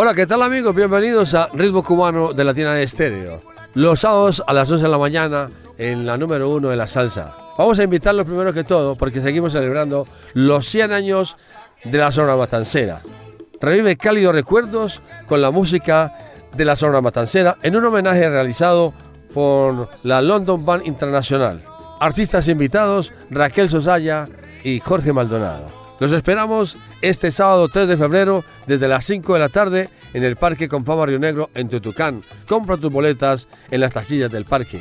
Hola, ¿qué tal amigos? Bienvenidos a Ritmo Cubano de Latina de Estéreo. Los sábados a las 12 de la mañana en la número uno de la salsa. Vamos a invitarlos primero que todo porque seguimos celebrando los 100 años de la zona matancera. Revive cálidos recuerdos con la música de la zona matancera en un homenaje realizado por la London Band Internacional. Artistas invitados Raquel Sosaya y Jorge Maldonado. Los esperamos este sábado 3 de febrero desde las 5 de la tarde en el Parque Confama Río Negro en Tutucán. Compra tus boletas en las taquillas del parque.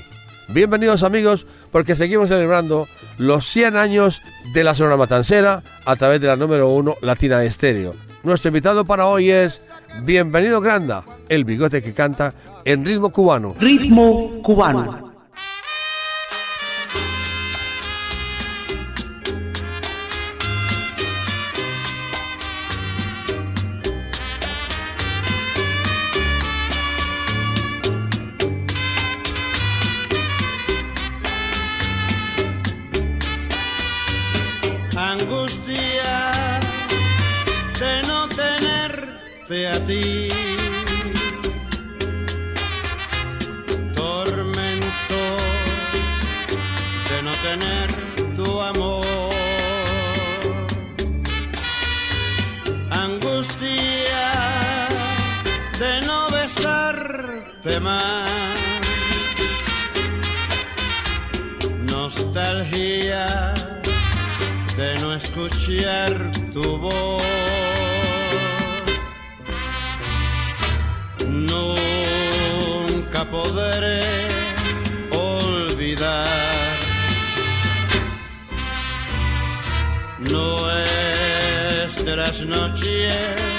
Bienvenidos amigos porque seguimos celebrando los 100 años de la zona matancera a través de la número 1 Latina de Estéreo. Nuestro invitado para hoy es Bienvenido Granda, el bigote que canta en ritmo cubano. Ritmo cubano. A ti. Tormento de no tener tu amor. Angustia de no besarte más. Nostalgia de no escuchar tu voz. Podré olvidar. Nuestras noches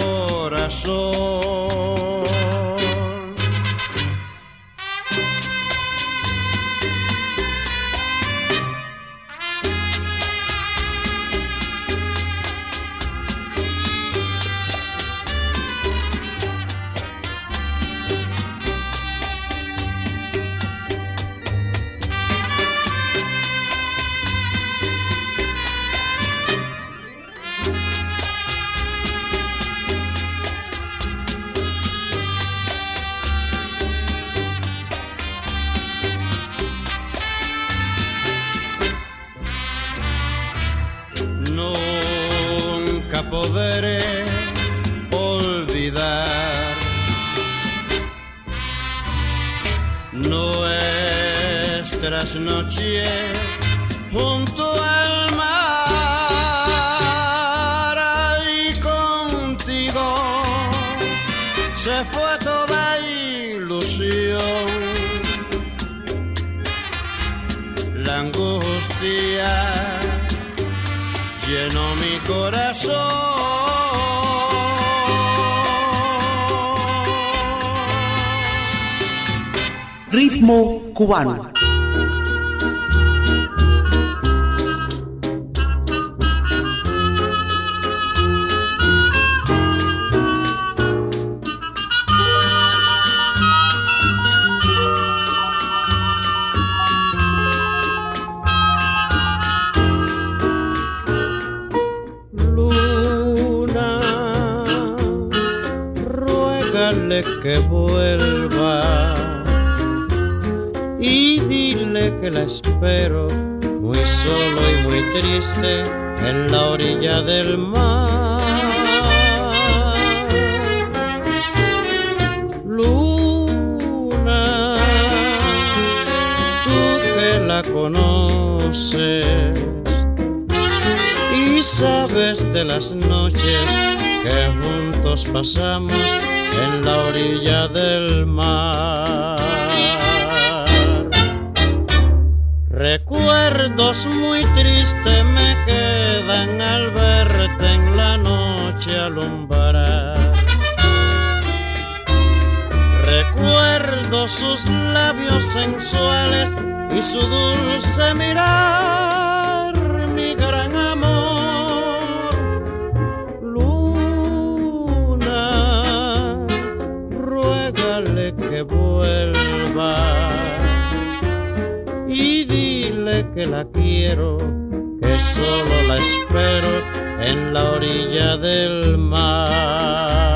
corazón. Ritmo cubano. La conoces y sabes de las noches que juntos pasamos en la orilla del mar. Recuerdos muy tristes me quedan al verte en la noche alumbrar. Recuerdo sus labios sensuales y su dulce mirar, mi gran amor. Luna, ruégale que vuelva y dile que la quiero, que solo la espero en la orilla del mar.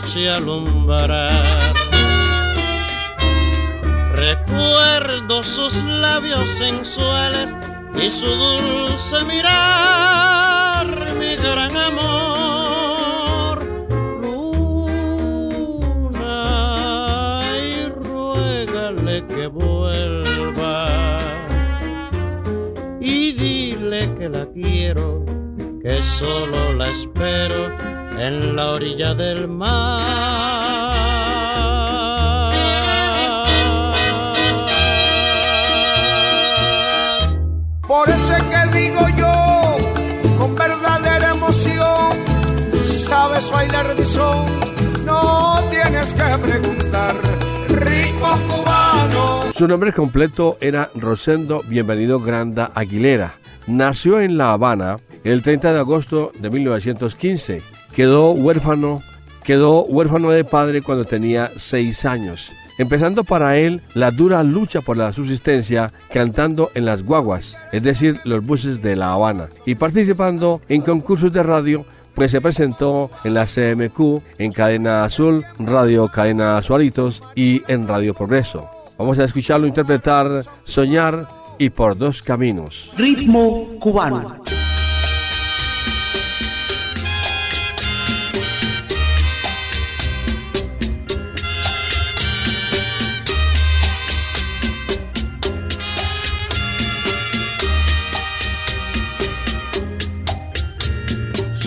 Noche alumbrar. Recuerdo sus labios sensuales y su dulce mirar, mi gran amor. Luna, y ruégale que vuelva y dile que la quiero, que solo la espero en la orilla del mar. Por eso es que digo yo, con verdadera emoción, si sabes bailar de son, no tienes que preguntar. Ritmo cubano. Su nombre completo era Rosendo Bienvenido Granda Aguilera. Nació en La Habana el 30 de agosto de 1915. Quedó huérfano, quedó huérfano de padre cuando tenía seis años. Empezando para él la dura lucha por la subsistencia cantando en las guaguas, es decir, los buses de La Habana, y participando en concursos de radio pues se presentó en la CMQ, en Cadena Azul, Radio Cadena Suaritos y en Radio Progreso. Vamos a escucharlo interpretar Soñar y por dos caminos. Ritmo cubano.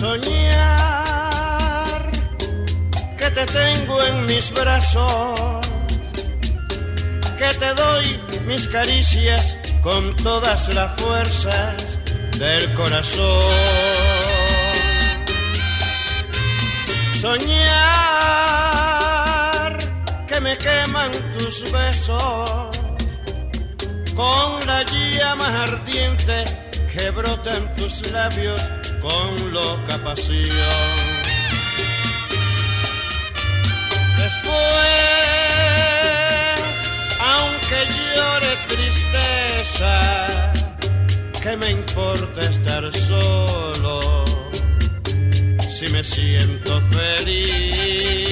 Soñar que te tengo en mis brazos, que te doy mis caricias con todas las fuerzas del corazón. Soñar que me queman tus besos con la llama ardiente que brota en tus labios con loca pasión. Después, aunque llore tristeza, ¿qué me importa estar solo si me siento feliz?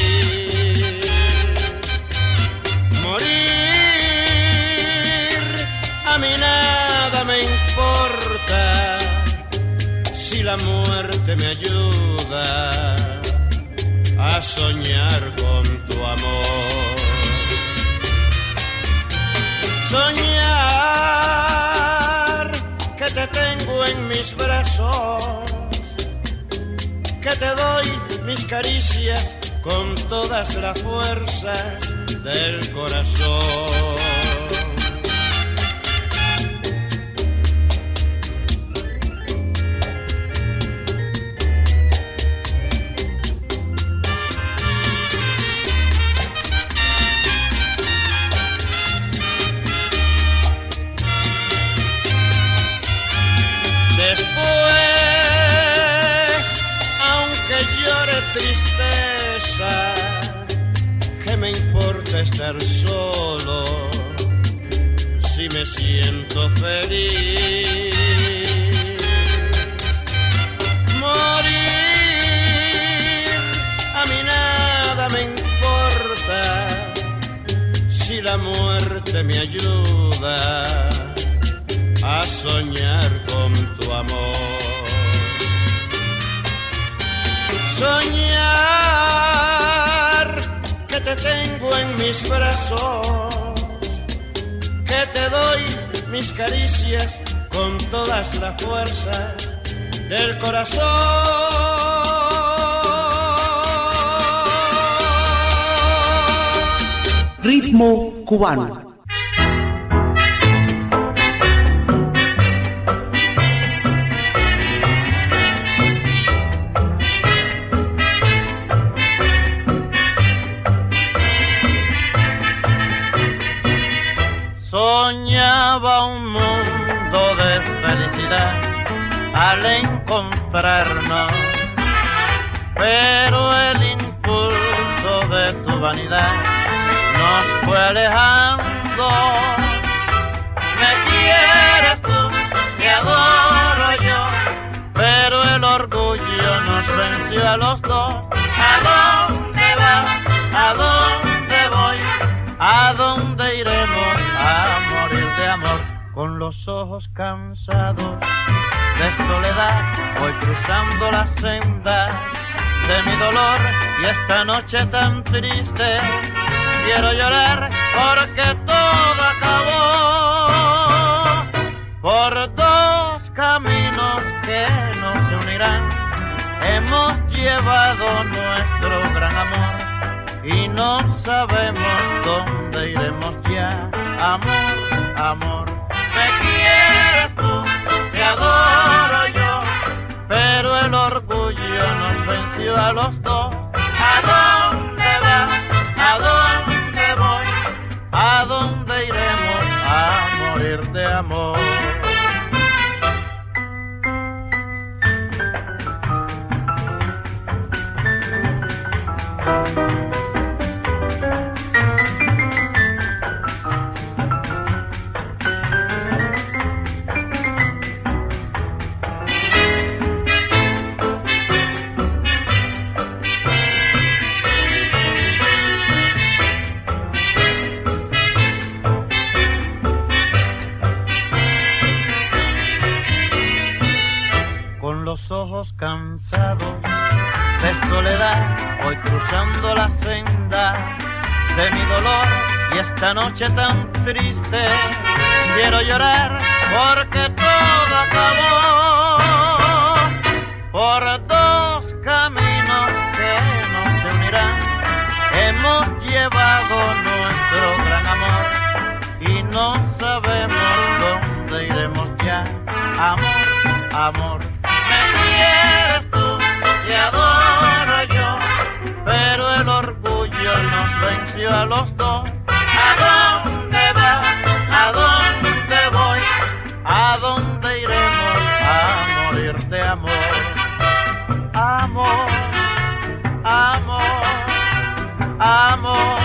Morir a mí nada me importa la muerte me ayuda a soñar con tu amor. Soñar que te tengo en mis brazos, que te doy mis caricias con todas las fuerzas del corazón. Tristeza, que me importa estar solo si me siento feliz. Morir, a mí nada me importa si la muerte me ayuda a soñar con tu amor. Soñar que te tengo en mis brazos, que te doy mis caricias con todas las fuerzas del corazón. Ritmo cubano. Al encontrarnos, pero el impulso de tu vanidad nos fue alejando. Me quieres tú, te adoro yo, pero el orgullo nos venció a los dos. ¿A dónde vas? ¿A dónde voy? ¿A dónde iremos a morir de amor? Con los ojos cansados de soledad, voy cruzando la senda de mi dolor y esta noche tan triste quiero llorar porque todo acabó por dos caminos que no se unirán. Hemos llevado nuestro gran amor y no sabemos dónde iremos ya. Amor, amor, me quieres tú, te adoro el orgullo nos venció a los dos. ¿A dónde vas? ¿A dónde voy? ¿A dónde iremos a morir de amor? Cansados de soledad, voy cruzando la senda de mi dolor y esta noche tan triste quiero llorar porque todo acabó por dos caminos que no se unirán. Hemos llevado nuestro gran amor y no sabemos dónde iremos ya. Amor, amor, quieres tú, te adoro yo, pero el orgullo nos venció a los dos. ¿A dónde vas? ¿A dónde voy? ¿A dónde iremos a morir de? Amor, amor, amor, amor.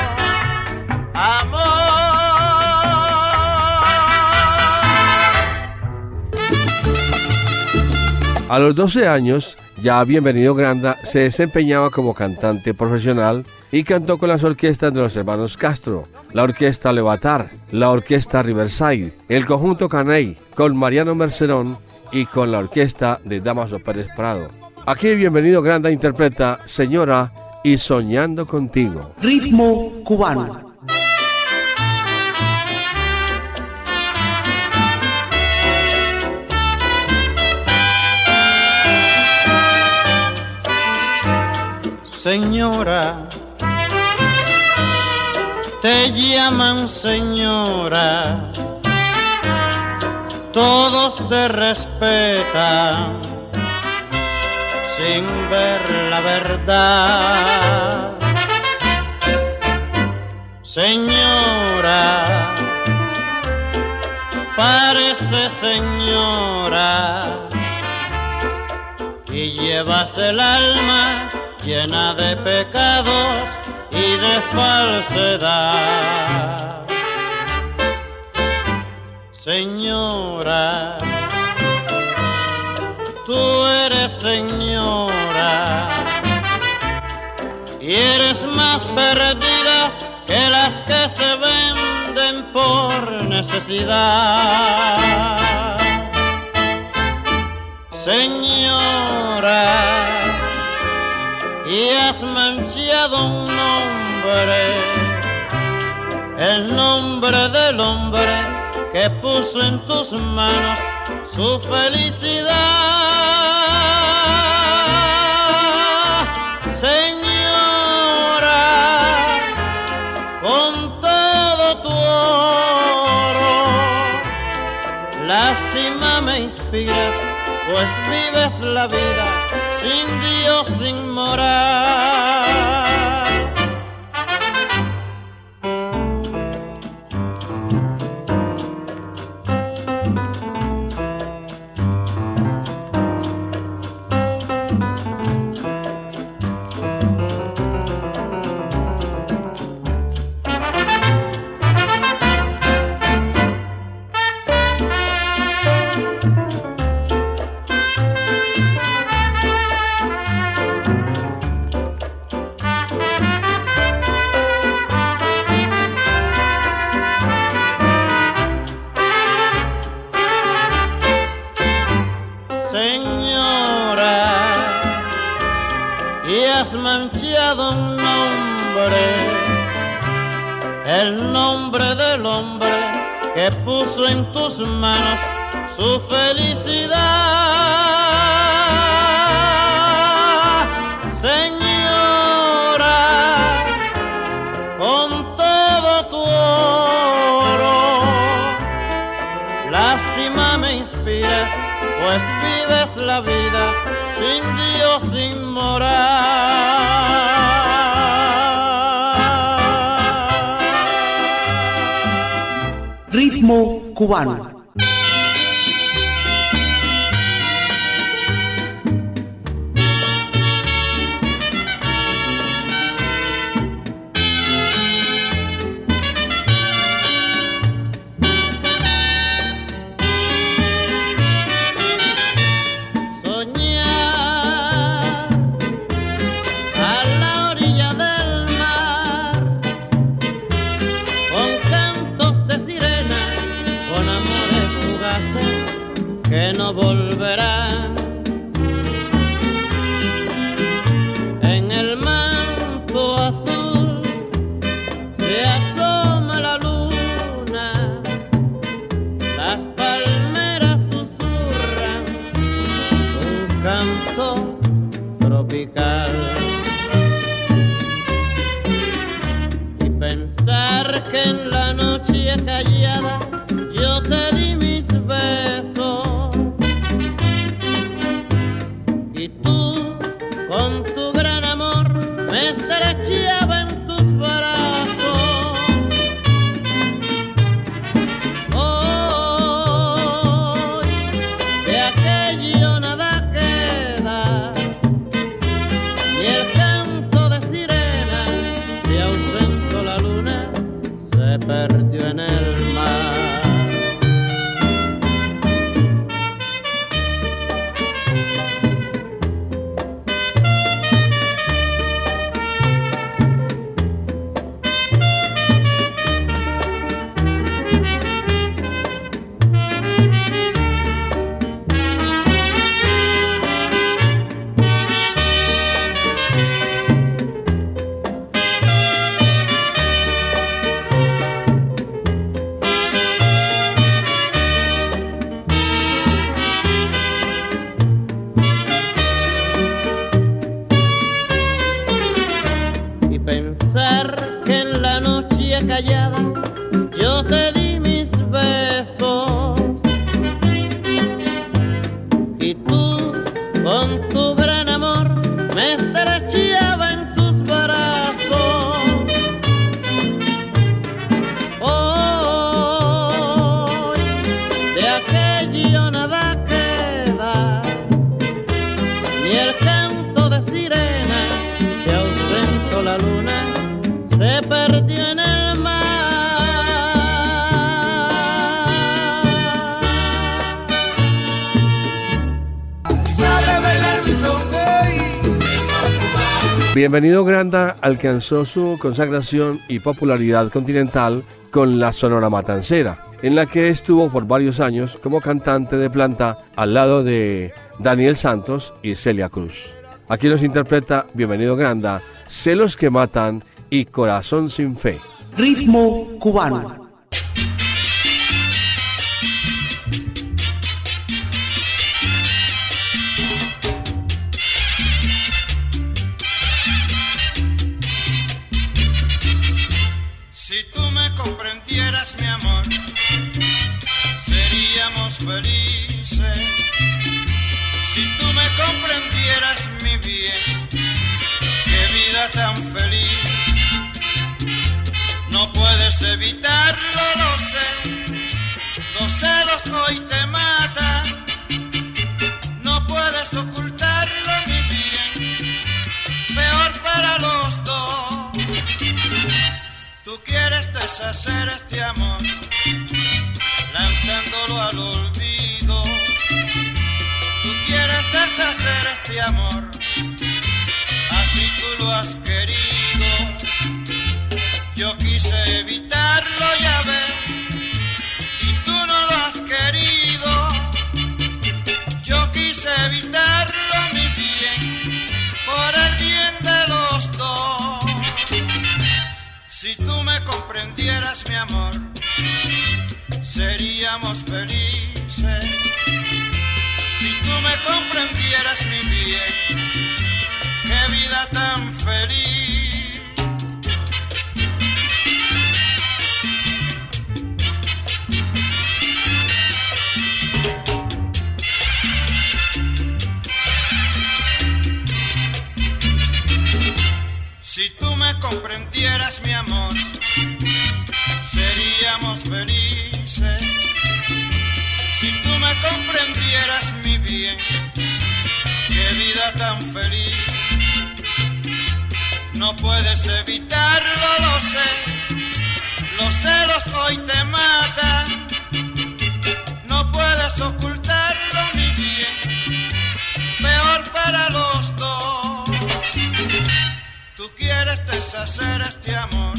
A los 12 años, ya Bienvenido Granda se desempeñaba como cantante profesional y cantó con las orquestas de los hermanos Castro, la orquesta Levatar, la orquesta Riverside, el conjunto Caney, con Mariano Mercerón y con la orquesta de Damaso Pérez Prado. Aquí Bienvenido Granda interpreta Señora y Soñando Contigo. Ritmo cubano. Señora, te llaman señora, todos te respetan sin ver la verdad. Señora, parece señora y llevas el alma llena de pecados y de falsedad. Señora, tú eres señora y eres más perdida que las que se venden por necesidad. Señora, y has manchado un nombre, el nombre del hombre que puso en tus manos su felicidad. Señora, con todo tu oro, lástima me inspiras, pues vives la vida sin Dios, sin moral. Has manchado un nombre, el nombre del hombre que puso en tus manos su felicidad. Pues vives la vida sin Dios, sin moral. Ritmo cubano. Bienvenido Granda alcanzó su consagración y popularidad continental con la Sonora Matancera, en la que estuvo por varios años como cantante de planta al lado de Daniel Santos y Celia Cruz. Aquí nos interpreta Bienvenido Granda, Celos que Matan y Corazón sin Fe. Ritmo cubano. Si tú me comprendieras, mi amor, seríamos felices. Si tú me comprendieras, mi bien, qué vida tan feliz. Evitarlo, lo sé. Los celos hoy te matan. No puedes ocultarlo, mi bien. Peor para los dos. Tú quieres deshacer este amor, lanzándolo al olvido. Tú quieres deshacer este amor, así tú lo has querido. Quise evitarlo, ya ves, y tú no lo has querido. Yo quise evitarlo, mi bien, por el bien de los dos. Si tú me comprendieras, mi amor, seríamos felices. Si tú me comprendieras, mi bien, qué vida tan feliz. Tan feliz. No puedes evitarlo, lo sé. Los celos hoy te matan. No puedes ocultarlo, mi bien. Peor para los dos. Tú quieres deshacer este amor,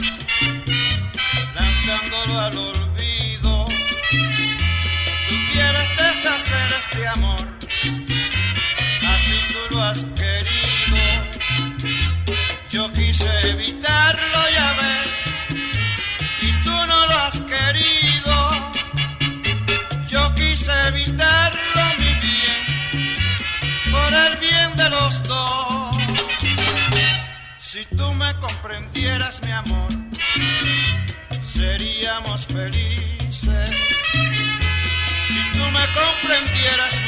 lanzándolo al olvido. Tú quieres deshacer este amor, quise evitarlo, ya ves, y tú no lo has querido. Yo quise evitarlo, mi bien, por el bien de los dos. Si tú me comprendieras, mi amor, seríamos felices. Si tú me comprendieras, mi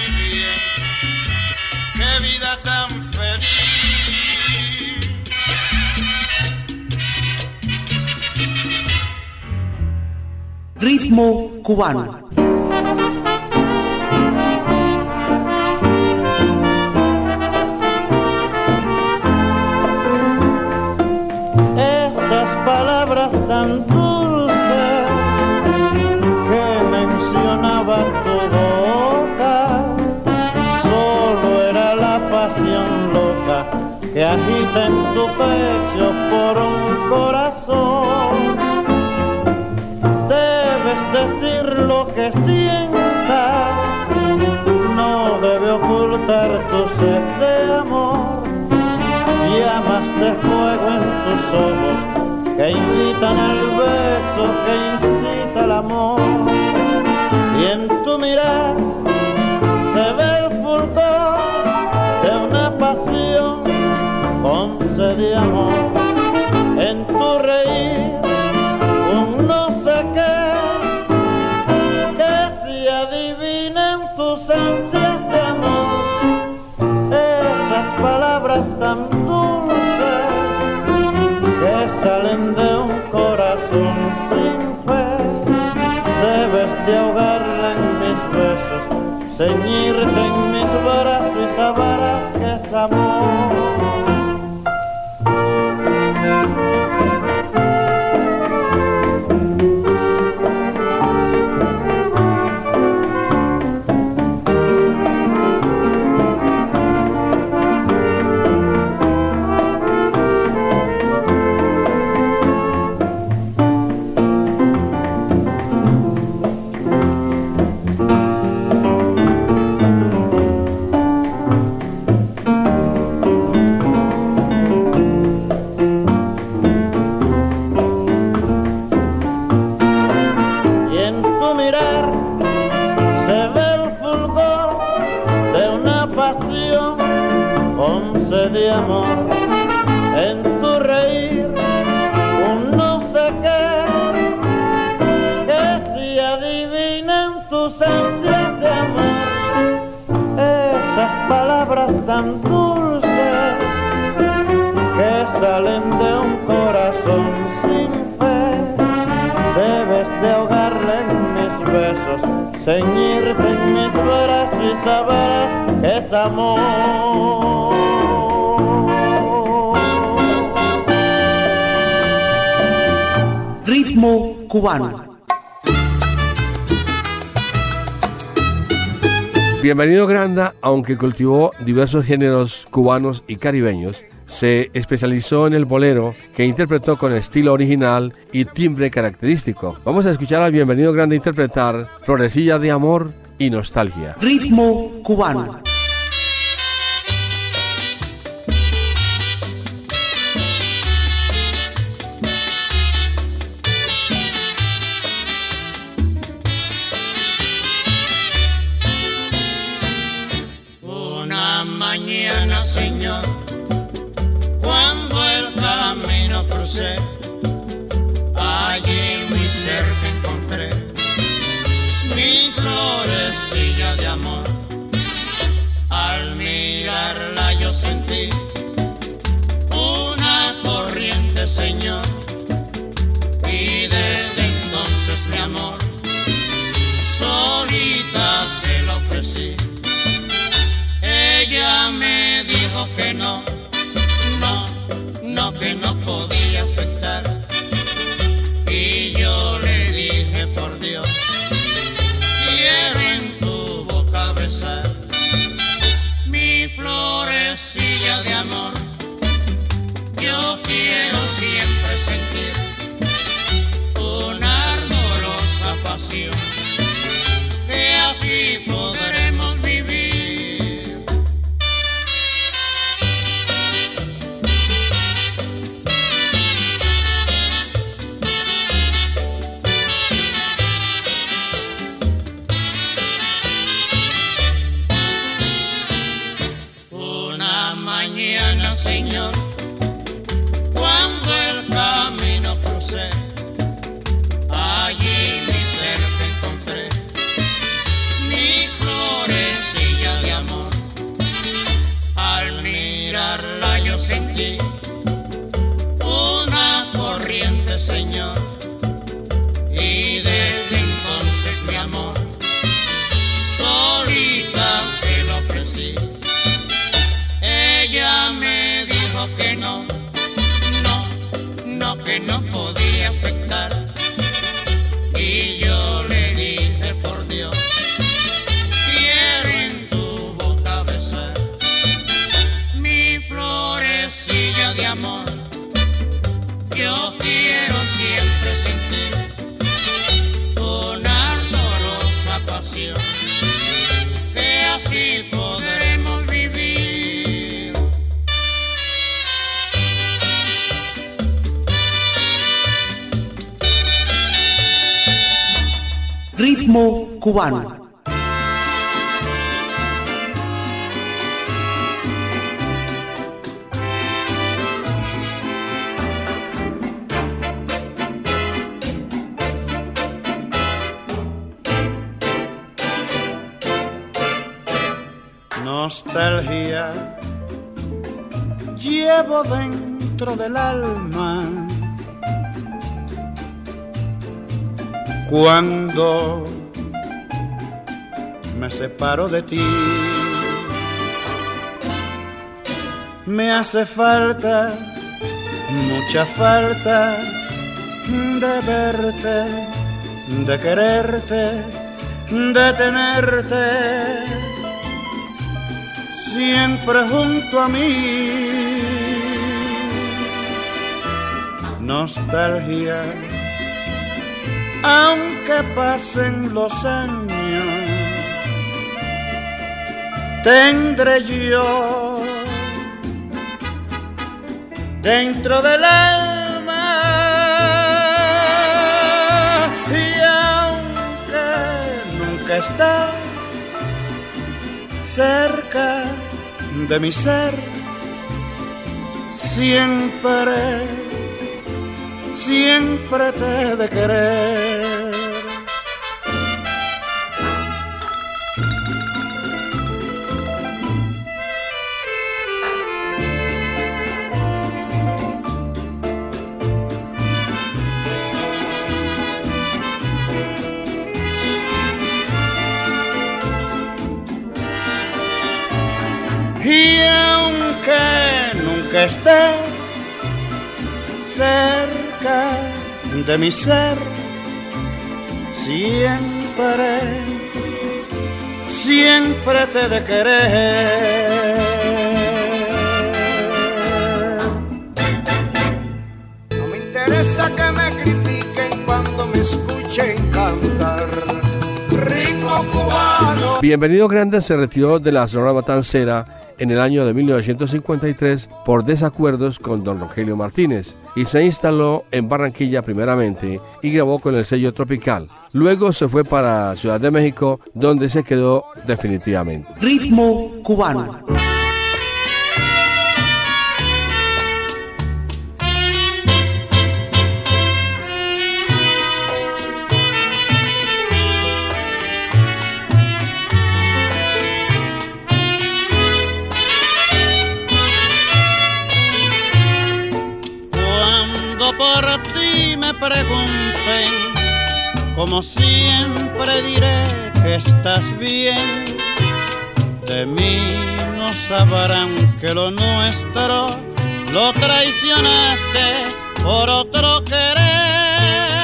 Ritmo cubano. Beso, que incita al amor. Y en tu mirar se ve el fulgor de una pasión con sed de amor. Bienvenido Granda, aunque cultivó diversos géneros cubanos y caribeños, se especializó en el bolero que interpretó con estilo original y timbre característico. Vamos a escuchar al Bienvenido Grande interpretar Florecilla de Amor y Nostalgia. Ritmo cubano. Señor, cubano. Nostalgia llevo dentro del alma cuando separo de ti. Me hace falta, mucha falta de verte, de quererte, de tenerte siempre junto a mí. Nostalgia, aunque pasen los años, tendré yo dentro del alma y aunque nunca estás cerca de mi ser, siempre, siempre te de querer. Esté cerca de mi ser siempre, siempre te de querer. No me interesa que me critiquen cuando me escuchen cantar. Ritmo cubano. Bienvenido Grande se retiró de la Sonora Matancera en el año de 1953 por desacuerdos con don Rogelio Martínez y se instaló en Barranquilla primeramente y grabó con el sello Tropical. Luego se fue para Ciudad de México donde se quedó definitivamente. Ritmo cubano. Pregunten, como siempre diré que estás bien. De mí no sabrán que lo nuestro lo traicionaste por otro querer.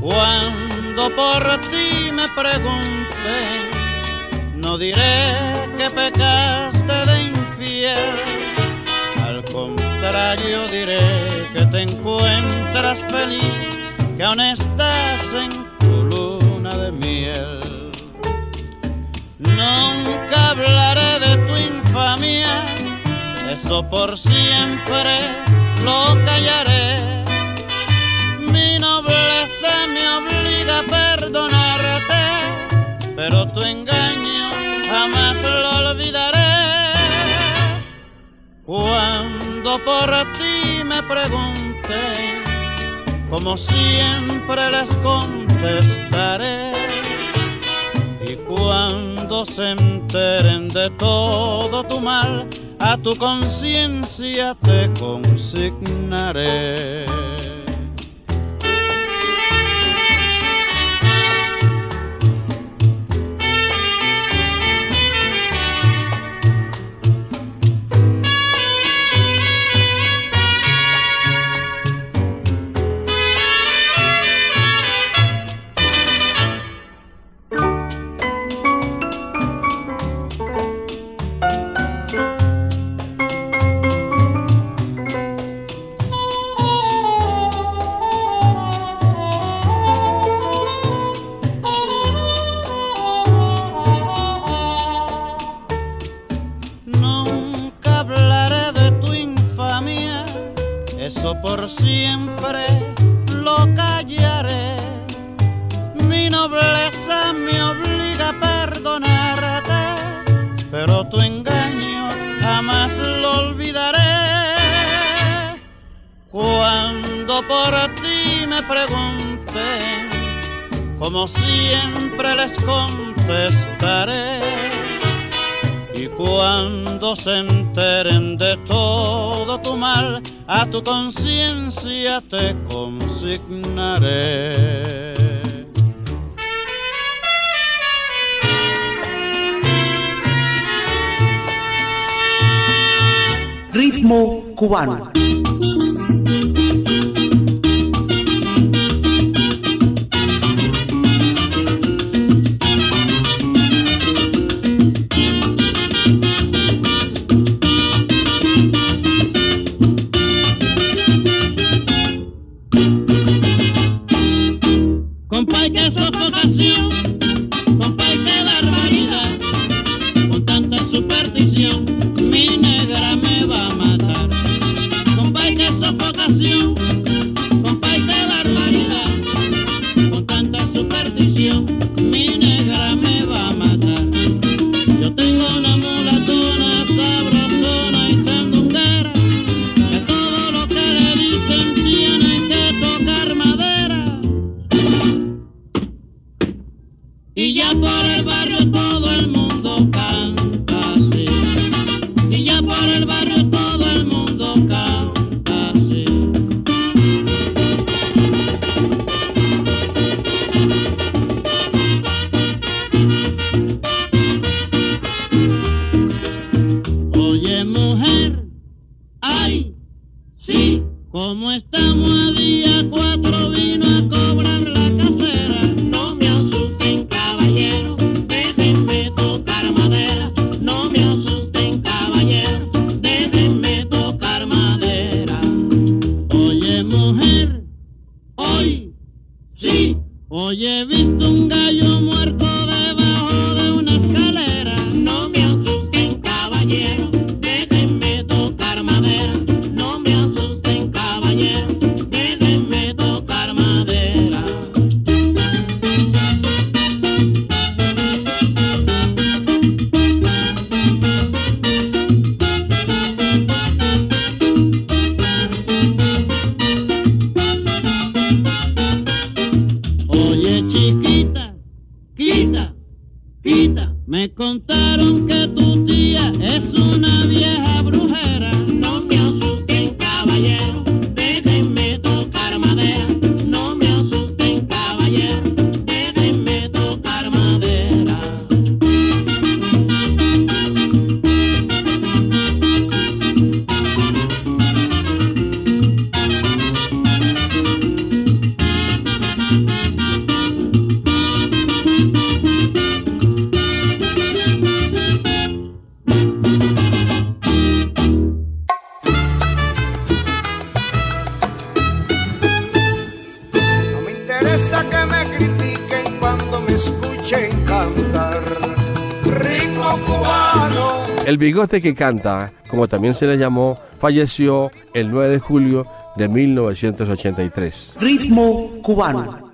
Cuando por ti me pregunten, no diré que pecaste de infiel. Al contrario diré que te encuentras feliz, que aún estás en tu luna de miel. Nunca hablaré de tu infamia, eso por siempre lo callaré. Mi nobleza me obliga a perdonarte, pero tu engaño jamás lo olvidaré. Cuando por ti me pregunten, como siempre les contestaré. Y cuando se enteren de todo tu mal, a tu conciencia te consignaré. Qué sofocación, El bigote que canta, como también se le llamó, falleció el 9 de julio de 1983. Ritmo cubano.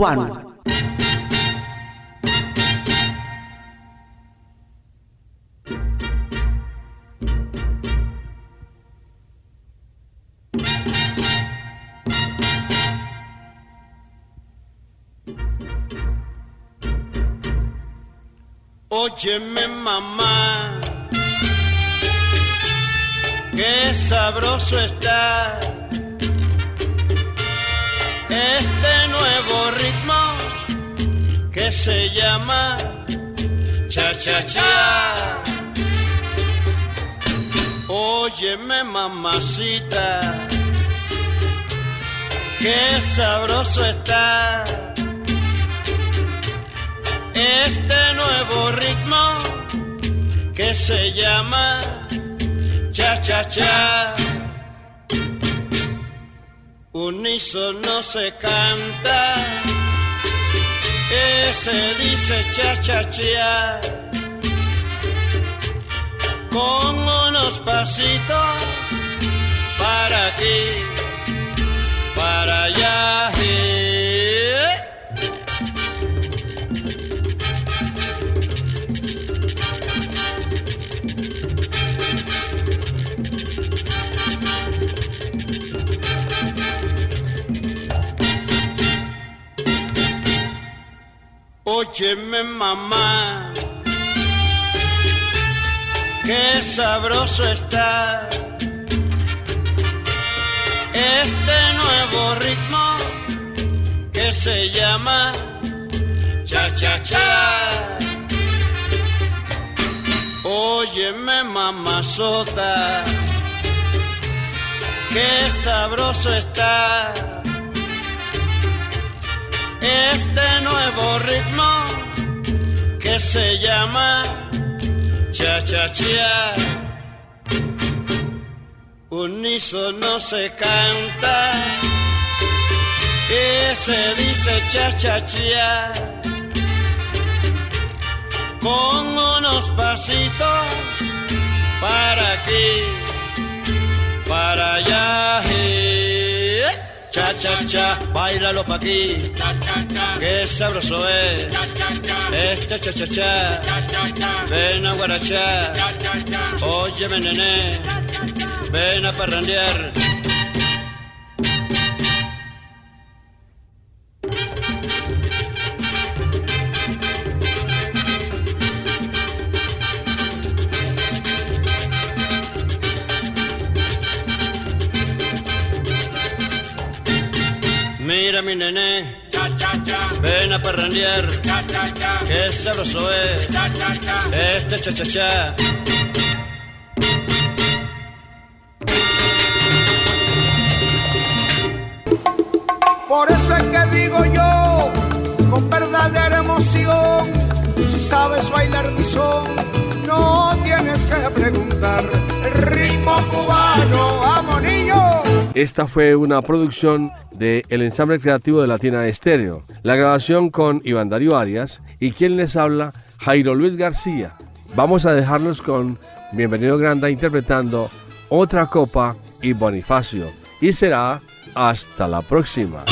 万物 Óyeme mamacita, qué sabroso está este nuevo ritmo que se llama cha cha cha. Unísono se canta, ese dice cha cha cha. Con unos pasitos para aquí, para allá. Óyeme mamá, qué sabroso está este nuevo ritmo que se llama cha cha cha. Óyeme mamazota, qué sabroso está este nuevo ritmo que se llama cha cha cha. Unísono se canta y se dice cha cha cha. Con unos pasitos para aquí, para allá. Cha cha cha, bailalo pa' aquí, qué sabroso es. Este cha cha cha, ven a guarachar. Óyeme nené, ven a parrandear. Mira mi nené, ven a parrandear, qué sabroso es, este cha cha cha. Por eso es que digo yo, con verdadera emoción, si sabes bailar mi son, no tienes que preguntar. El ritmo cubano, vamos niño. Esta fue una producción de el ensamble creativo de Latina Estéreo. La grabación con Iván Darío Arias y quien les habla, Jairo Luis García. Vamos a dejarnos con Bienvenido Granda interpretando Otra Copa y Bonifacio. Y será hasta la próxima.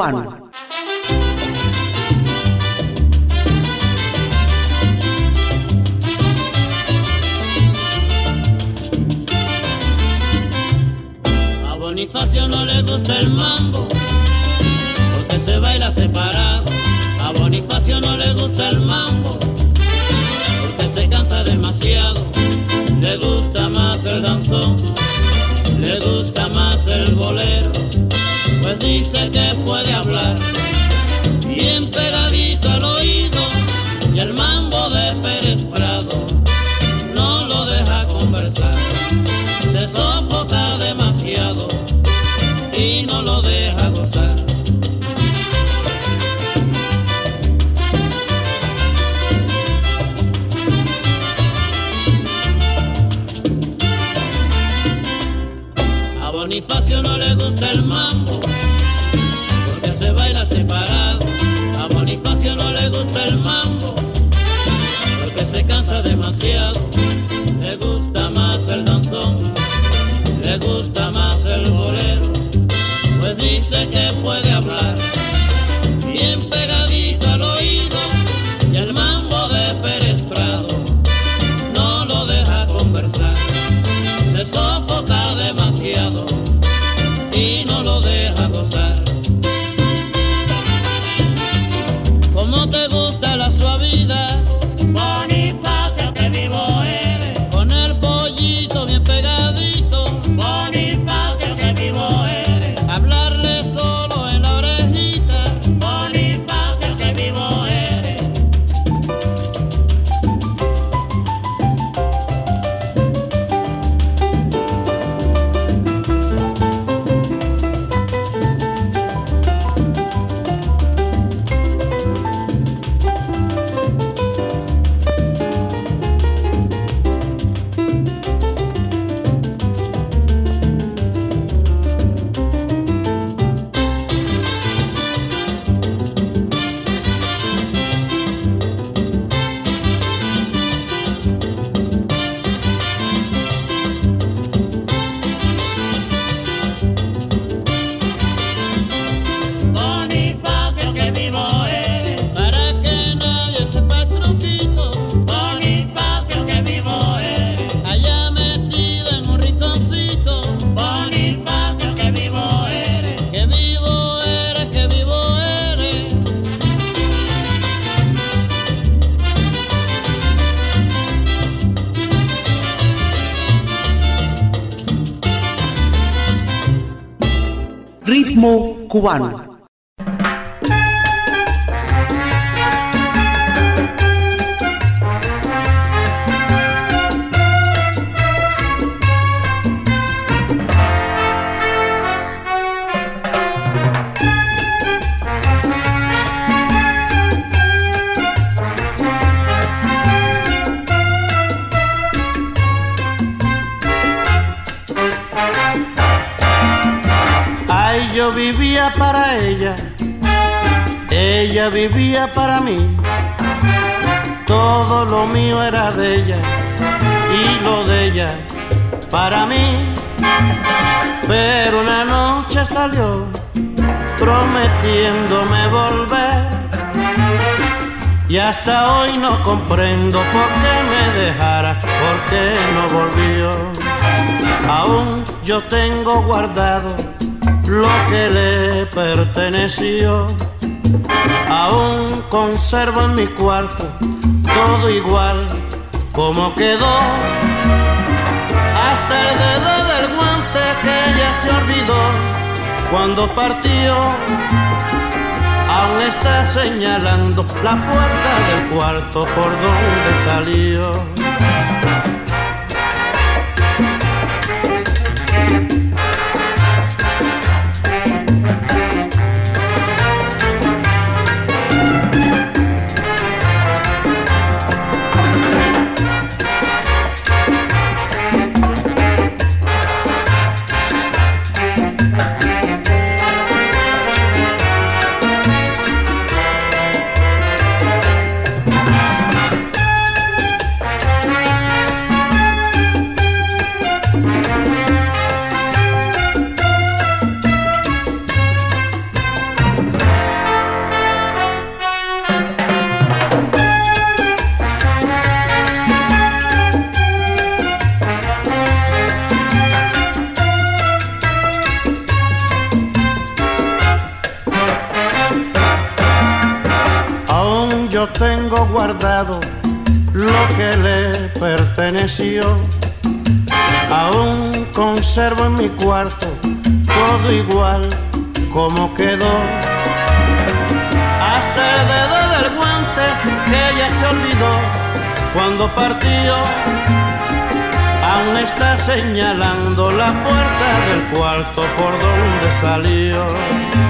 one. cubano. salió prometiéndome volver. Y hasta hoy no comprendo por qué me dejara, por qué no volvió. Aún yo tengo guardado lo que le perteneció. Aún conservo en mi cuarto todo igual como quedó. Hasta el dedo del guante que ya se olvidó cuando partió, aún está señalando la puerta del cuarto por donde salió. Mi cuarto todo igual como quedó. Hasta el dedo del guante que ella se olvidó cuando partió. Aún está señalando la puerta del cuarto por donde salió.